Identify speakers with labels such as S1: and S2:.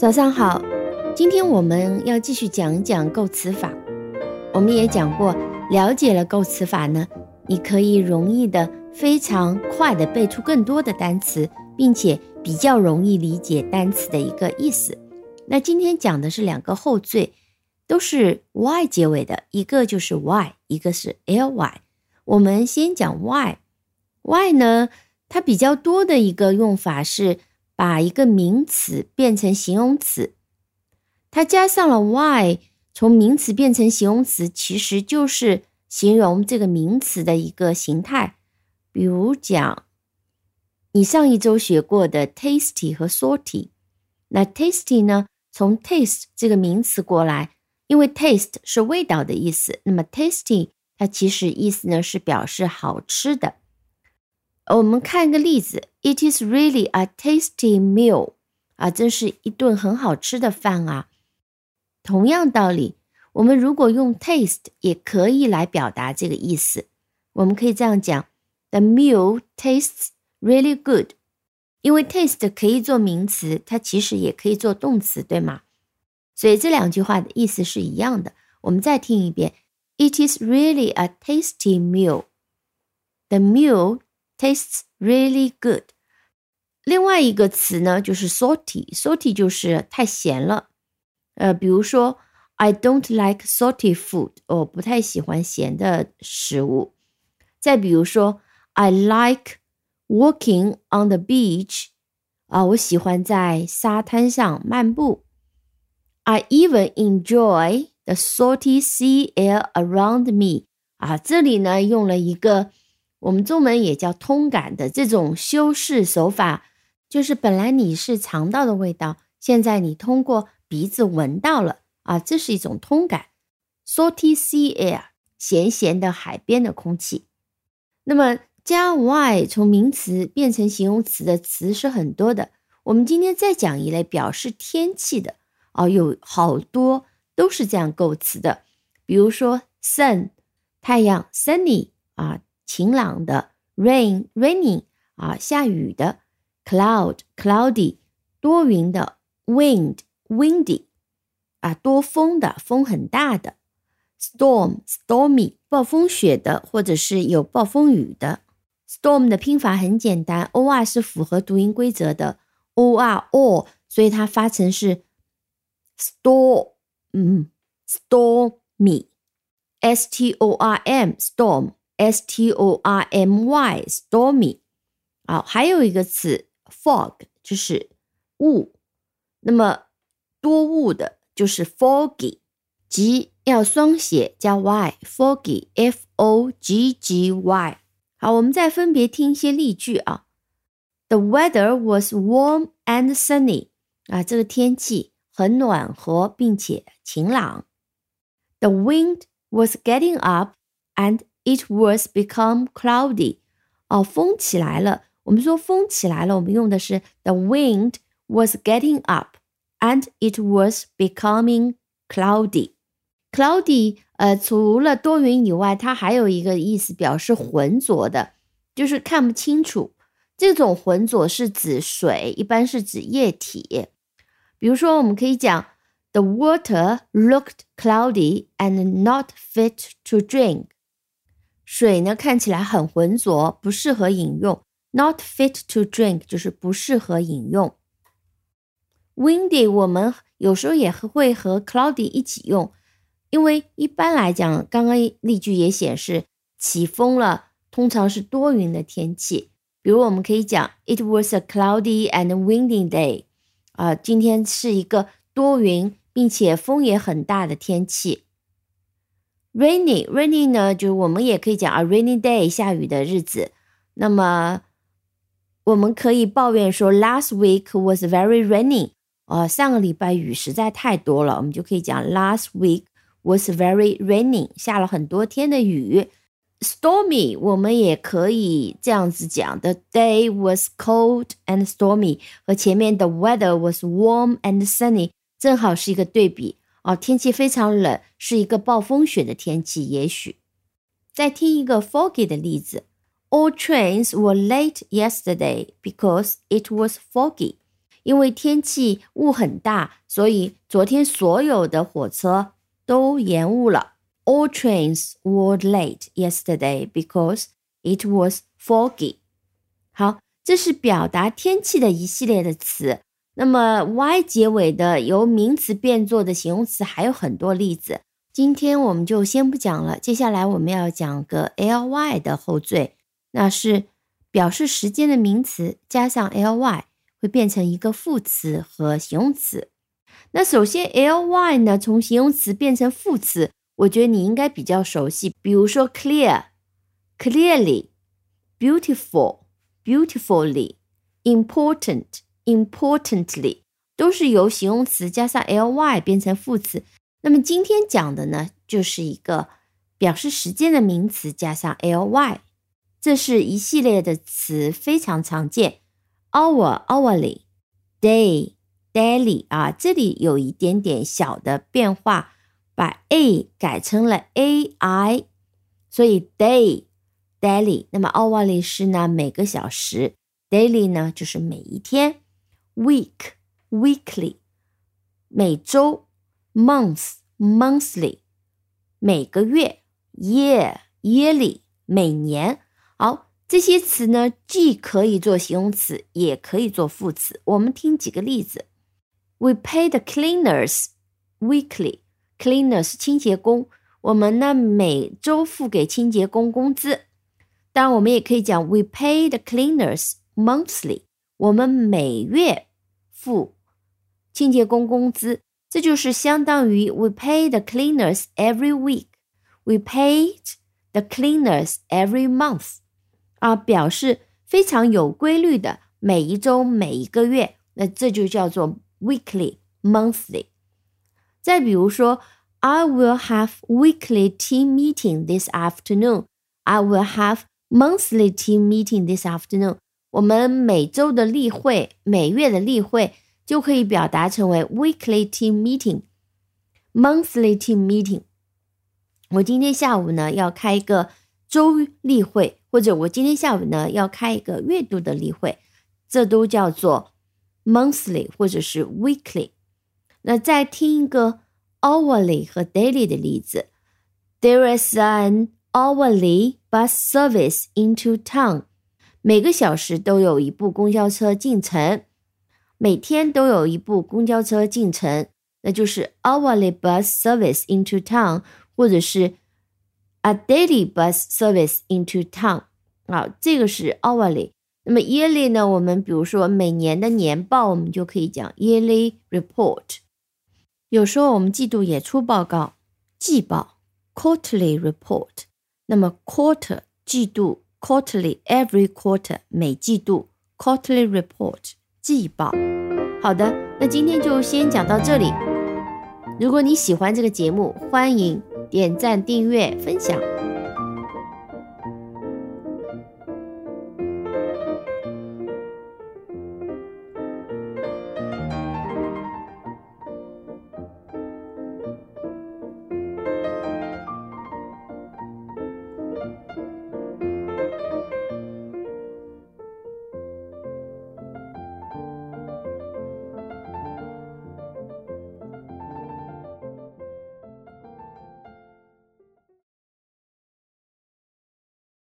S1: 早上好，今天我们要继续讲一讲构词法。我们也讲过，了解了构词法呢，你可以容易的、非常快的背出更多的单词，并且比较容易理解单词的一个意思。那今天讲的是两个后缀，都是 y 结尾的，一个就是 y，一个是 ly。我们先讲 y，y 呢，它比较多的一个用法是。把一个名词变成形容词，它加上了 y，从名词变成形容词，其实就是形容这个名词的一个形态。比如讲，你上一周学过的 tasty 和 salty，那 tasty 呢，从 taste 这个名词过来，因为 taste 是味道的意思，那么 tasty 它其实意思呢是表示好吃的。我们看一个例子，It is really a tasty meal，啊，真是一顿很好吃的饭啊。同样道理，我们如果用 taste 也可以来表达这个意思。我们可以这样讲：The meal tastes really good。因为 taste 可以做名词，它其实也可以做动词，对吗？所以这两句话的意思是一样的。我们再听一遍：It is really a tasty meal。The meal Tastes really good。另外一个词呢，就是 salty。salty 就是太咸了。呃，比如说，I don't like salty food。我不太喜欢咸的食物。再比如说，I like walking on the beach。啊，我喜欢在沙滩上漫步。I even enjoy the salty sea air around me。啊，这里呢用了一个。 我们中文也叫通感的这种修饰手法，就是本来你是尝到的味道，现在你通过鼻子闻到了啊，这是一种通感。Salty sea air，咸咸的海边的空气。那么加 y 从名词变成形容词的词是很多的，我们今天再讲一类表示天气的啊，有好多都是这样构词的，比如说 sun 太阳，sunny 啊。晴朗的，rain raining 啊，下雨的，cloud cloudy 多云的，wind windy 啊，多风的，风很大的，storm stormy 暴风雪的，或者是有暴风雨的。storm 的拼法很简单，o r 是符合读音规则的，o r o，所以它发成是 storm，嗯，stormy，s t o r m storm。S T O R M Y，stormy，好，还有一个词 fog，就是雾，那么多雾的就是 foggy，即要双写加 y，foggy，F O G G Y。好，我们再分别听一些例句啊。The weather was warm and sunny，啊，这个天气很暖和并且晴朗。The wind was getting up and It was become cloudy，哦，风起来了。我们说风起来了，我们用的是 the wind was getting up and it was becoming cloudy。cloudy，呃，除了多云以外，它还有一个意思，表示浑浊的，就是看不清楚。这种浑浊是指水，一般是指液体。比如说，我们可以讲 the water looked cloudy and not fit to drink。 水呢看起来很浑浊，不适合饮用。Not fit to drink 就是不适合饮用。Windy 我们有时候也会和 cloudy 一起用，因为一般来讲，刚刚例句也显示起风了，通常是多云的天气。比如我们可以讲，It was a cloudy and windy day。啊，今天是一个多云并且风也很大的天气。Rainy, rainy 呢，就是我们也可以讲啊，rainy day 下雨的日子。那么我们可以抱怨说，last week was very rainy。呃，上个礼拜雨实在太多了，我们就可以讲 last week was very rainy，下了很多天的雨。Stormy 我们也可以这样子讲，the day was cold and stormy，和前面的 weather was warm and sunny 正好是一个对比。哦，天气非常冷，是一个暴风雪的天气。也许再听一个 foggy 的例子：All trains were late yesterday because it was foggy。因为天气雾很大，所以昨天所有的火车都延误了。All trains were late yesterday because it was foggy。好，这是表达天气的一系列的词。那么 y 结尾的由名词变作的形容词还有很多例子。今天我们就先不讲了。接下来我们要讲个 ly 的后缀，那是表示时间的名词加上 ly 会变成一个副词和形容词。那首先 ly 呢，从形容词变成副词。我觉得你应该比较熟悉，比如说 clear、clearly、beautiful、beautifully、important、importantly，都是由形容词加上 ly 变成副词。那么今天讲的呢，就是一个表示时间的名词加上 ly，这是一系列的词，非常常见。hour、hourly、day、daily 啊，这里有一点点小的变化。把 a 改成了 a i，所以 day daily。那么 hourly 是呢每个小时，daily 呢就是每一天 ，week weekly 每周，month monthly 每个月，year yearly 每年。好，这些词呢既可以做形容词，也可以做副词。我们听几个例子：We pay the cleaners weekly。Cleaners 清洁工，我们呢每周付给清洁工工资。当然，我们也可以讲 We pay the cleaners monthly。我们每月 付清洁工工资，这就是相当于 We pay the cleaners every week。We paid the cleaners every month。啊，表示非常有规律的每一周、每一个月，那这就叫做 weekly、monthly。再比如说，I will have weekly team meeting this afternoon. I will have monthly team meeting this afternoon. 我们每周的例会、每月的例会就可以表达成为 weekly team meeting、monthly team meeting。我今天下午呢要开一个周例会，或者我今天下午呢要开一个月度的例会，这都叫做 monthly 或者是 weekly。那再听一个 hourly 和 daily 的例子。There is an hourly bus service into town。每个小时都有一部公交车进城，每天都有一部公交车进城，那就是 hourly bus service into town，或者是 a daily bus service into town。啊，这个是 hourly。那么 yearly 呢？我们比如说每年的年报，我们就可以讲 yearly report。有时候我们季度也出报告，季报 （quarterly report）。那么 quarter 季度 quarterly every quarter 每季度，quarterly report 季报。好的，那今天就先讲到这里，如果你喜欢这个节目，欢迎点赞、订阅、分享。